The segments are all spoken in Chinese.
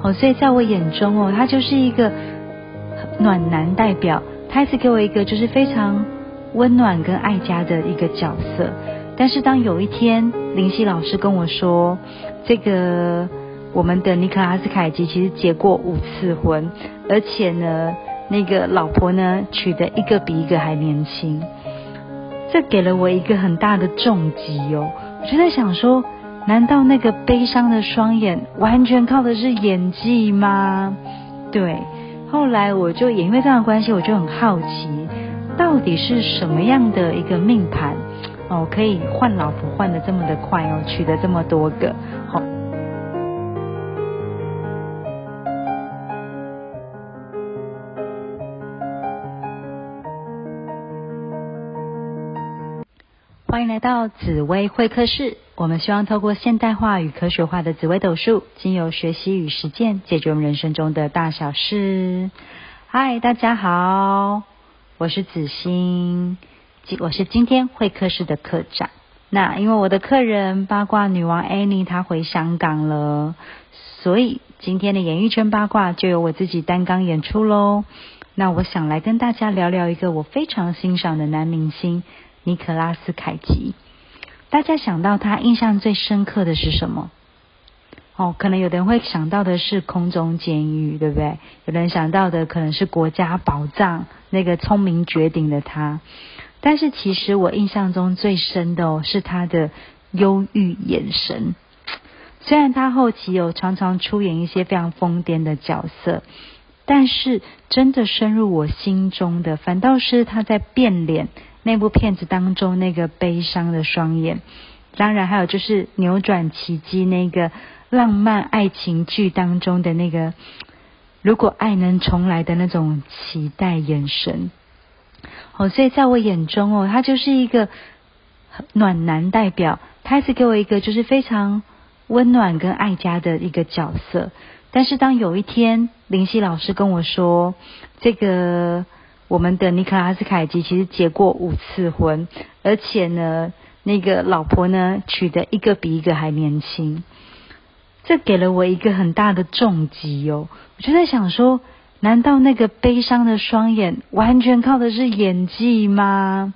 哦，所以在我眼中哦，他就是一个暖男代表，他一直给我一个就是非常温暖跟爱家的一个角色。但是当有一天林夕老师跟我说，这个我们的尼克拉斯凯奇其实结过五次婚，而且呢，那个老婆呢娶的一个比一个还年轻，这给了我一个很大的重击哦。我就在想说。难道那个悲伤的双眼完全靠的是演技吗？对，后来我就也因为这样的关系，我就很好奇，到底是什么样的一个命盘哦，可以换老婆换的这么的快哦，娶的这么多个。好，到紫薇会客室。我们希望透过现代化与科学化的紫微斗数，经由学习与实践，解决我们人生中的大小事。嗨，大家好，我是子欣，我是今天会客室的课长。那因为我的客人八卦女王 Annie 她回香港了，所以今天的演艺圈八卦就由我自己担纲演出喽。那我想来跟大家聊聊一个我非常欣赏的男明星尼可拉斯凯奇。大家想到他印象最深刻的是什么？哦，可能有的人会想到的是空中监狱，对不对？有人想到的可能是国家宝藏，那个聪明绝顶的他。但是其实我印象中最深的哦，是他的忧郁眼神。虽然他后期有常常出演一些非常疯癫的角色，但是真的深入我心中的，反倒是他在变脸。那部片子当中那个悲伤的双眼，当然还有就是扭转奇迹那个浪漫爱情剧当中的那个如果爱能重来的那种期待眼神。哦，所以在我眼中哦，他就是一个暖男代表，他一直给我一个就是非常温暖跟爱家的一个角色。但是当有一天林夕老师跟我说这个。我们的尼克拉斯凯奇其实结过五次婚，而且呢，那个老婆呢娶的一个比一个还年轻，这给了我一个很大的重击哦。我就在想说，难道那个悲伤的双眼完全靠的是演技吗？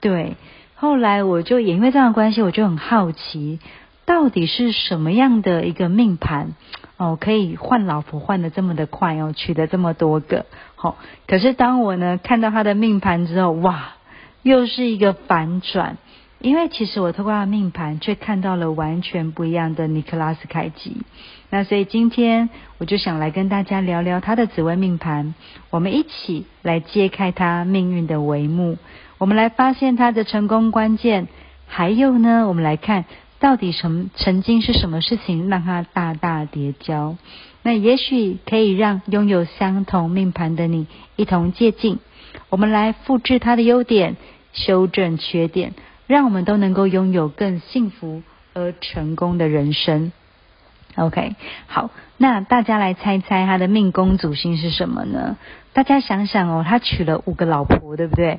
对，后来我就也因为这样的关系，我就很好奇，到底是什么样的一个命盘？哦，可以换老婆换的这么的快哦，娶的这么多个，好。可是当我呢看到他的命盘之后，哇，又是一个反转。因为其实我透过他的命盘，却看到了完全不一样的尼克拉斯凯奇。那所以今天我就想来跟大家聊聊他的紫微命盘，我们一起来揭开他命运的帷幕，我们来发现他的成功关键。还有呢，我们来看。到底什么曾经是什么事情让他大大叠交？那也许可以让拥有相同命盘的你一同借鉴。我们来复制他的优点，修正缺点，让我们都能够拥有更幸福而成功的人生。OK，好，那大家来猜猜他的命宫主星是什么呢？大家想想哦，他娶了五个老婆，对不对？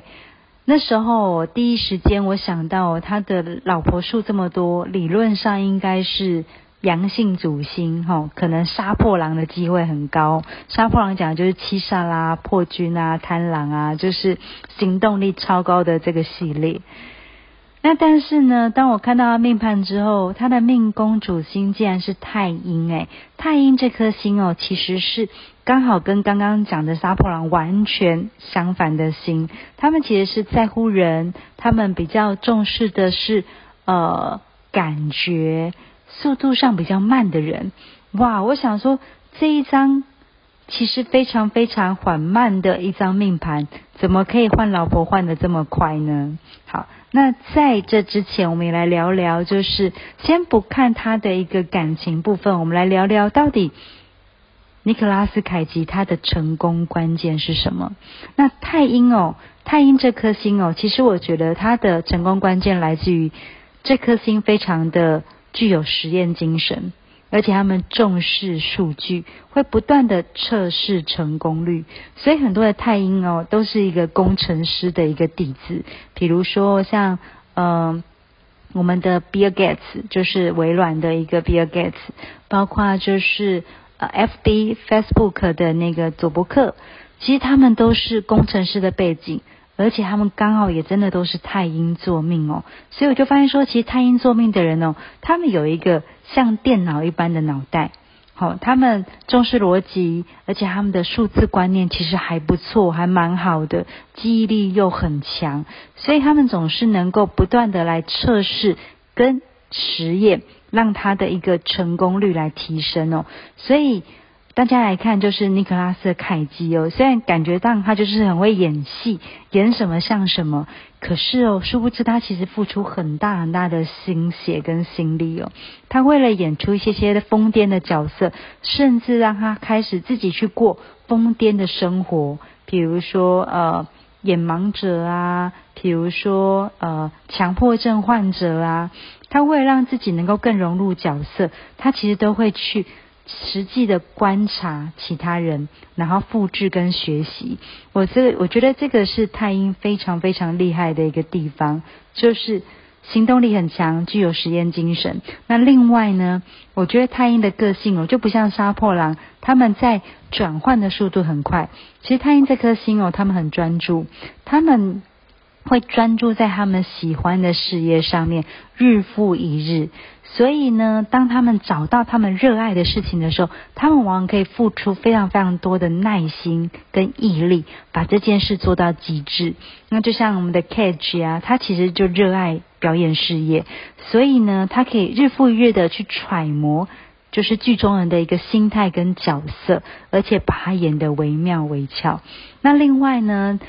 那时候第一时间我想到他的老婆数这么多，理论上应该是阳性主星哈，可能杀破狼的机会很高。杀破狼讲的就是七煞啦、破军啊、贪狼啊，就是行动力超高的这个系列。那但是呢，当我看到他命盘之后，他的命宫主星竟然是太阴哎，太阴这颗星哦，其实是刚好跟刚刚讲的杀破狼完全相反的心，他们其实是在乎人，他们比较重视的是呃感觉，速度上比较慢的人。哇，我想说这一张。其实非常非常缓慢的一张命盘，怎么可以换老婆换的这么快呢？好，那在这之前，我们也来聊聊，就是先不看他的一个感情部分，我们来聊聊到底尼克拉斯凯奇他的成功关键是什么？那太阴哦，太阴这颗星哦，其实我觉得他的成功关键来自于这颗星非常的具有实验精神。而且他们重视数据，会不断的测试成功率，所以很多的太阴哦，都是一个工程师的一个底子。比如说像嗯，我们的 Bill Gates 就是微软的一个 Bill Gates，包括就是呃 FB、Facebook 的那个佐伯克，其实他们都是工程师的背景，而且他们刚好也真的都是太阴座命哦，所以我就发现说，其实太阴座命的人哦，他们有一个像电脑一般的脑袋。好，他们重视逻辑，而且他们的数字观念其实还不错，还蛮好的，记忆力又很强，所以他们总是能够不断的来测试跟实验，让他的一个成功率来提升哦，所以。大家来看，就是尼克拉斯凯基哦，虽然感觉到他就是很会演戏，演什么像什么，可是哦，殊不知他其实付出很大很大的心血跟心力哦。他为了演出一些些的疯癫的角色，甚至让他开始自己去过疯癫的生活，比如说呃演盲者啊，比如说呃强迫症患者啊，他为了让自己能够更融入角色，他其实都会去。实际的观察其他人，然后复制跟学习。我这我觉得这个是太阴非常非常厉害的一个地方，就是行动力很强，具有实验精神。那另外呢，我觉得太阴的个性哦，就不像杀破狼，他们在转换的速度很快。其实太阴这颗星哦，他们很专注，他们。会专注在他们喜欢的事业上面，日复一日。所以呢，当他们找到他们热爱的事情的时候，他们往往可以付出非常非常多的耐心跟毅力，把这件事做到极致。那就像我们的 Cage 啊，他其实就热爱表演事业，所以呢，他可以日复一日的去揣摩，就是剧中人的一个心态跟角色，而且把他演得惟妙惟肖。那另外呢？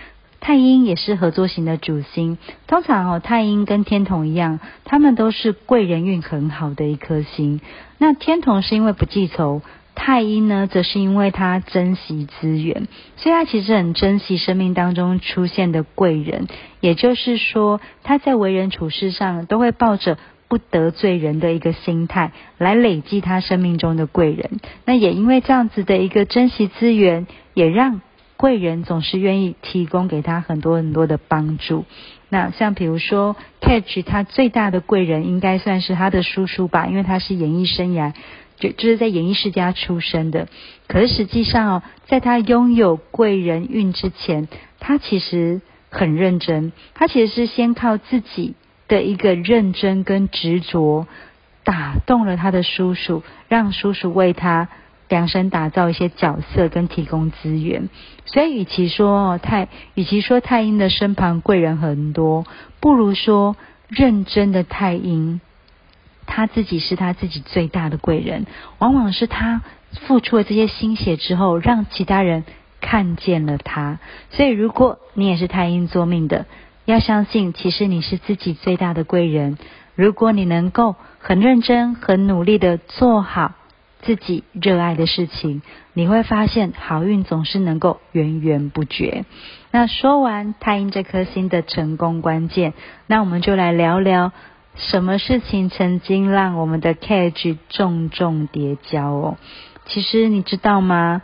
太阴也是合作型的主星，通常哦，太阴跟天同一样，他们都是贵人运很好的一颗星。那天同是因为不记仇，太阴呢，则是因为他珍惜资源，所以他其实很珍惜生命当中出现的贵人。也就是说，他在为人处事上都会抱着不得罪人的一个心态来累积他生命中的贵人。那也因为这样子的一个珍惜资源，也让。贵人总是愿意提供给他很多很多的帮助。那像比如说，Catch 他最大的贵人应该算是他的叔叔吧，因为他是演艺生涯就就是在演艺世家出身的。可是实际上哦，在他拥有贵人运之前，他其实很认真。他其实是先靠自己的一个认真跟执着，打动了他的叔叔，让叔叔为他。量身打造一些角色跟提供资源，所以与其说太，与其说太阴的身旁贵人很多，不如说认真的太阴，他自己是他自己最大的贵人。往往是他付出了这些心血之后，让其他人看见了他。所以，如果你也是太阴作命的，要相信，其实你是自己最大的贵人。如果你能够很认真、很努力的做好。自己热爱的事情，你会发现好运总是能够源源不绝。那说完太阴这颗星的成功关键，那我们就来聊聊什么事情曾经让我们的 Cage 重重叠交哦。其实你知道吗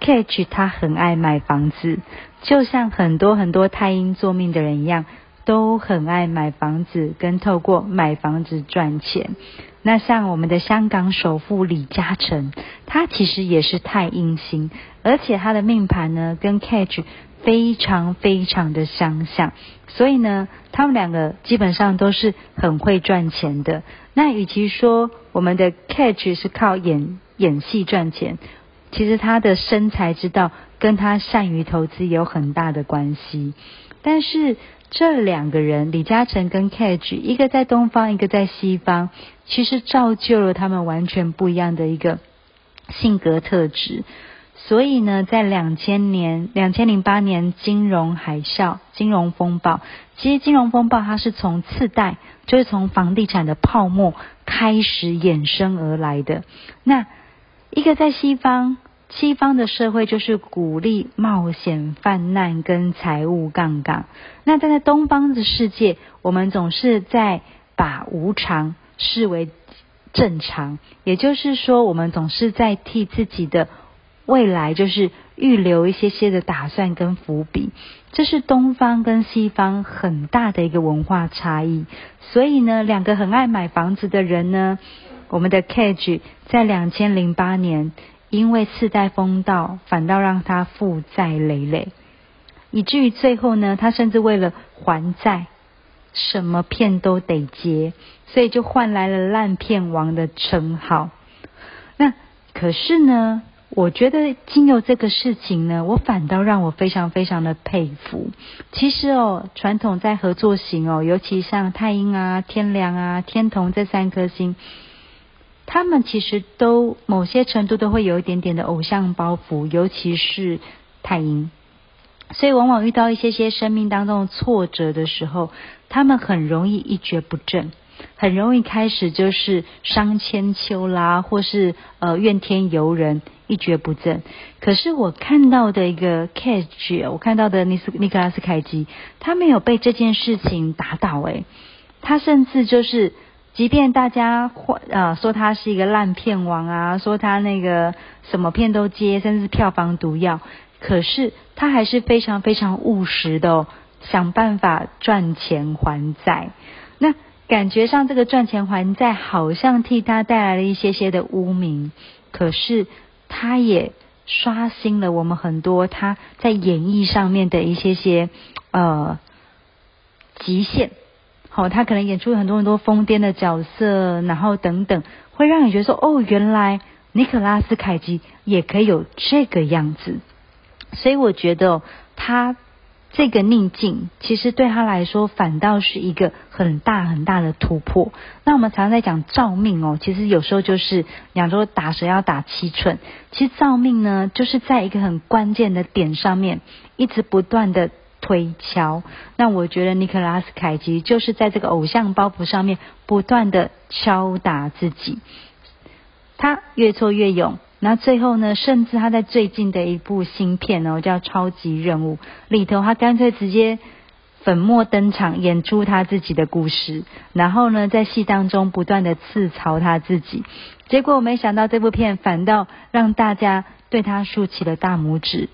？Cage 他很爱买房子，就像很多很多太阴做命的人一样。都很爱买房子，跟透过买房子赚钱。那像我们的香港首富李嘉诚，他其实也是太阴星，而且他的命盘呢跟 Catch 非常非常的相像，所以呢，他们两个基本上都是很会赚钱的。那与其说我们的 Catch 是靠演演戏赚钱，其实他的生财之道跟他善于投资有很大的关系，但是。这两个人，李嘉诚跟 Cage，一个在东方，一个在西方，其实造就了他们完全不一样的一个性格特质。所以呢，在两千年、两千零八年金融海啸、金融风暴，其实金融风暴它是从次贷，就是从房地产的泡沫开始衍生而来的。那一个在西方。西方的社会就是鼓励冒险、泛滥跟财务杠杆。那但在东方的世界，我们总是在把无常视为正常，也就是说，我们总是在替自己的未来就是预留一些些的打算跟伏笔。这是东方跟西方很大的一个文化差异。所以呢，两个很爱买房子的人呢，我们的 Cage 在两千零八年。因为次贷风暴，反倒让他负债累累，以至于最后呢，他甚至为了还债，什么片都得接，所以就换来了烂片王的称号。那可是呢？我觉得经由这个事情呢，我反倒让我非常非常的佩服。其实哦，传统在合作型哦，尤其像太阴啊、天梁啊、天同这三颗星，他们其实都某些程度都会有一点点的偶像包袱，尤其是太阴。所以往往遇到一些些生命当中的挫折的时候，他们很容易一蹶不振。很容易开始就是伤千秋啦，或是呃怨天尤人，一蹶不振。可是我看到的一个凯奇我看到的尼斯尼克拉斯凯基，他没有被这件事情打倒诶，他甚至就是，即便大家或呃说他是一个烂片王啊，说他那个什么片都接，甚至票房毒药，可是他还是非常非常务实的哦，想办法赚钱还债。那感觉上，这个赚钱还债好像替他带来了一些些的污名，可是他也刷新了我们很多他在演绎上面的一些些呃极限。好，他可能演出很多很多疯癫的角色，然后等等，会让你觉得说，哦，原来尼可拉斯凯奇也可以有这个样子。所以我觉得他。这个逆境其实对他来说反倒是一个很大很大的突破。那我们常常在讲造命哦，其实有时候就是两周打蛇要打七寸。其实造命呢，就是在一个很关键的点上面一直不断的推敲。那我觉得尼克拉斯凯奇就是在这个偶像包袱上面不断的敲打自己，他越挫越勇。那最后呢？甚至他在最近的一部新片哦，叫《超级任务》里头，他干脆直接粉墨登场，演出他自己的故事。然后呢，在戏当中不断的自嘲他自己。结果我没想到这部片反倒让大家对他竖起了大拇指。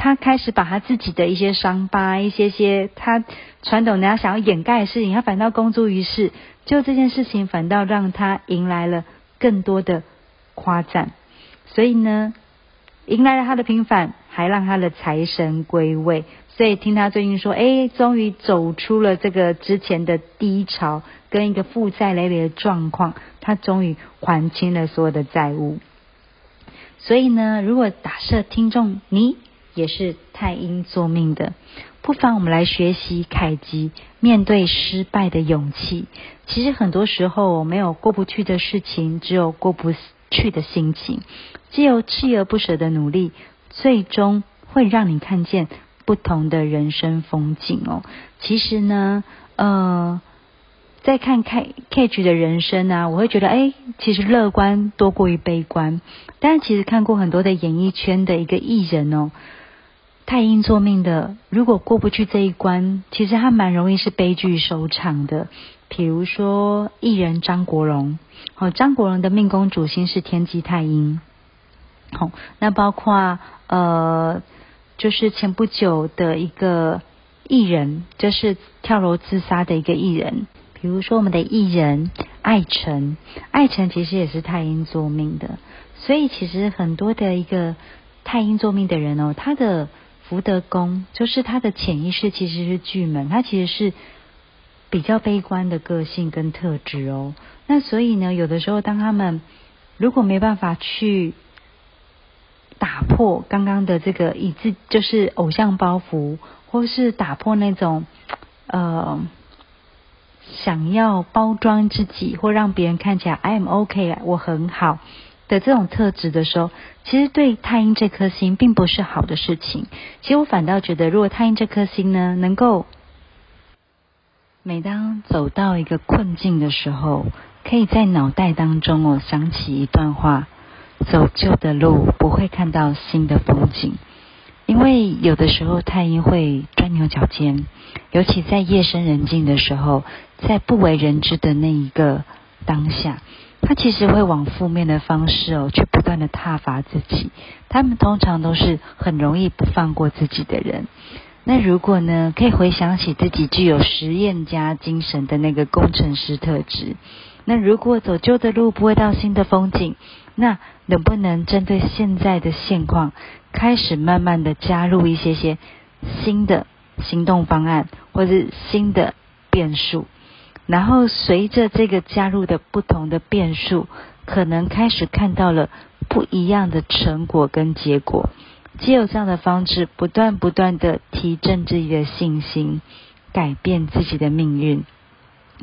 他开始把他自己的一些伤疤、一些些他传统人家想要掩盖的事情，他反倒公诸于世。就这件事情，反倒让他迎来了更多的夸赞。所以呢，迎来了他的平反，还让他的财神归位。所以听他最近说，哎，终于走出了这个之前的低潮，跟一个负债累累的状况，他终于还清了所有的债务。所以呢，如果假设听众你也是太阴作命的，不妨我们来学习凯吉面对失败的勇气。其实很多时候没有过不去的事情，只有过不去的心情。只有锲而不舍的努力，最终会让你看见不同的人生风景哦。其实呢，呃，在看 K K G 的人生啊，我会觉得，哎，其实乐观多过于悲观。但是其实看过很多的演艺圈的一个艺人哦，太阴作命的，如果过不去这一关，其实他蛮容易是悲剧收场的。比如说艺人张国荣，哦，张国荣的命宫主星是天机太阴。好，那包括呃，就是前不久的一个艺人，就是跳楼自杀的一个艺人。比如说我们的艺人艾辰，艾辰其实也是太阴做命的，所以其实很多的一个太阴做命的人哦，他的福德宫就是他的潜意识其实是巨门，他其实是比较悲观的个性跟特质哦。那所以呢，有的时候当他们如果没办法去打破刚刚的这个以自就是偶像包袱，或是打破那种呃想要包装自己或让别人看起来 I am OK 我很好的这种特质的时候，其实对太阴这颗星并不是好的事情。其实我反倒觉得，如果太阴这颗星呢，能够每当走到一个困境的时候，可以在脑袋当中哦想起一段话。走旧的路，不会看到新的风景。因为有的时候太阴会钻牛角尖，尤其在夜深人静的时候，在不为人知的那一个当下，他其实会往负面的方式哦，去不断的挞伐自己。他们通常都是很容易不放过自己的人。那如果呢，可以回想起自己具有实验家精神的那个工程师特质。那如果走旧的路不会到新的风景，那能不能针对现在的现况，开始慢慢的加入一些些新的行动方案，或者是新的变数？然后随着这个加入的不同的变数，可能开始看到了不一样的成果跟结果。只有这样的方式，不断不断的提振自己的信心，改变自己的命运。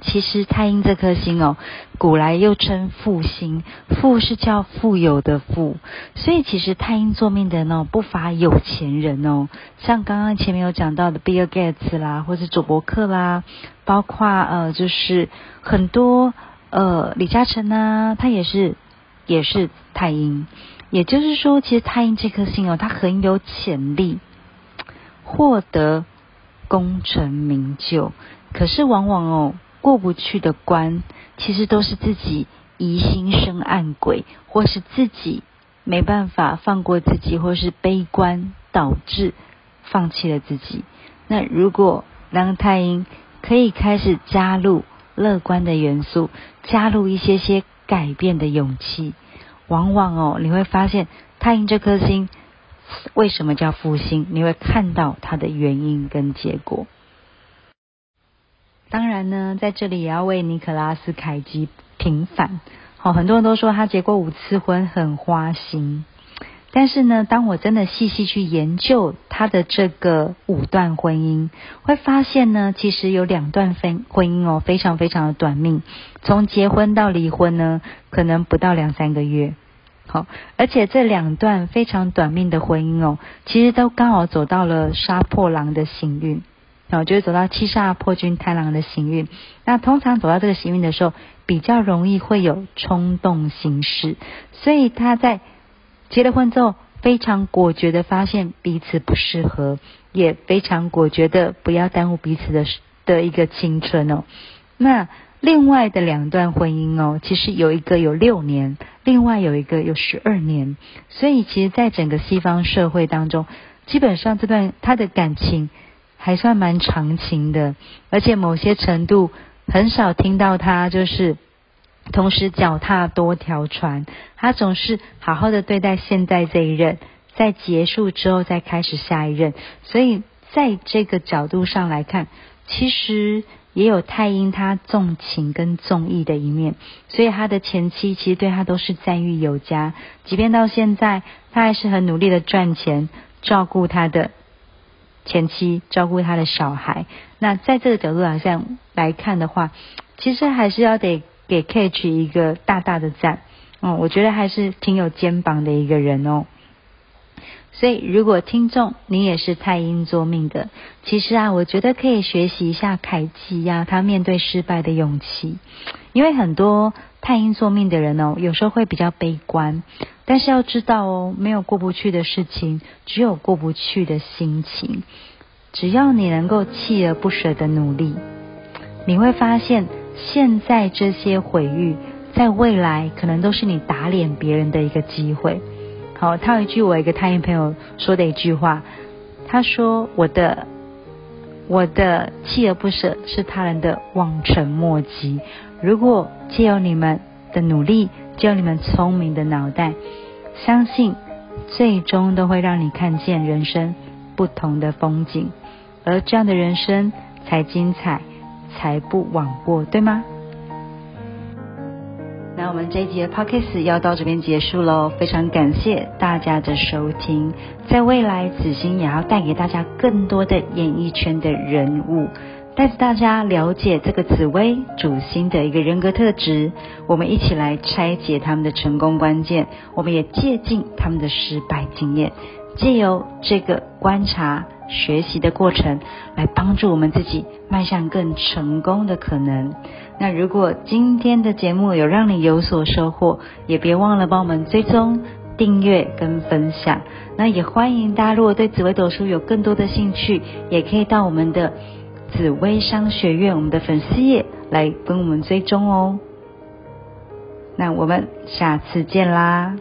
其实太阴这颗星哦，古来又称富星，富是叫富有的富，所以其实太阴座命的人哦，不乏有钱人哦。像刚刚前面有讲到的 Bill Gates 啦，或者佐伯克啦，包括呃，就是很多呃李嘉诚啊，他也是也是太阴。也就是说，其实太阴这颗星哦，他很有潜力获得功成名就，可是往往哦。过不去的关，其实都是自己疑心生暗鬼，或是自己没办法放过自己，或是悲观导致放弃了自己。那如果当太阴可以开始加入乐观的元素，加入一些些改变的勇气，往往哦，你会发现太阴这颗星为什么叫复兴？你会看到它的原因跟结果。当然呢，在这里也要为尼可拉斯凯奇平反。好，很多人都说他结过五次婚，很花心。但是呢，当我真的细细去研究他的这个五段婚姻，会发现呢，其实有两段婚婚姻哦，非常非常的短命。从结婚到离婚呢，可能不到两三个月。好，而且这两段非常短命的婚姻哦，其实都刚好走到了杀破狼的幸运。然后就会走到七煞破军贪狼的行运，那通常走到这个行运的时候，比较容易会有冲动行事，所以他在结了婚之后，非常果决的发现彼此不适合，也非常果决的不要耽误彼此的的一个青春哦。那另外的两段婚姻哦，其实有一个有六年，另外有一个有十二年，所以其实，在整个西方社会当中，基本上这段他的感情。还算蛮长情的，而且某些程度很少听到他就是同时脚踏多条船，他总是好好的对待现在这一任，在结束之后再开始下一任，所以在这个角度上来看，其实也有太阴他重情跟重义的一面，所以他的前妻其实对他都是赞誉有加，即便到现在，他还是很努力的赚钱，照顾他的。前妻照顾他的小孩，那在这个角度好像来看的话，其实还是要得给 Kate 一个大大的赞，嗯，我觉得还是挺有肩膀的一个人哦。所以如果听众你也是太阴座命的，其实啊，我觉得可以学习一下凯基呀，他面对失败的勇气，因为很多太阴座命的人哦，有时候会比较悲观。但是要知道哦，没有过不去的事情，只有过不去的心情。只要你能够锲而不舍的努力，你会发现，现在这些毁誉，在未来可能都是你打脸别人的一个机会。好，他有一句我一个太阴朋友说的一句话，他说：“我的我的锲而不舍是他人的望尘莫及。如果借由你们的努力。”就你们聪明的脑袋，相信最终都会让你看见人生不同的风景，而这样的人生才精彩，才不枉过，对吗？那我们这一集的 podcast 要到这边结束喽，非常感谢大家的收听，在未来子欣也要带给大家更多的演艺圈的人物。带着大家了解这个紫薇主星的一个人格特质，我们一起来拆解他们的成功关键，我们也借鉴他们的失败经验，借由这个观察学习的过程，来帮助我们自己迈向更成功的可能。那如果今天的节目有让你有所收获，也别忘了帮我们追踪、订阅跟分享。那也欢迎大家，如果对紫薇斗数有更多的兴趣，也可以到我们的。紫薇商学院，我们的粉丝页来跟我们追踪哦。那我们下次见啦。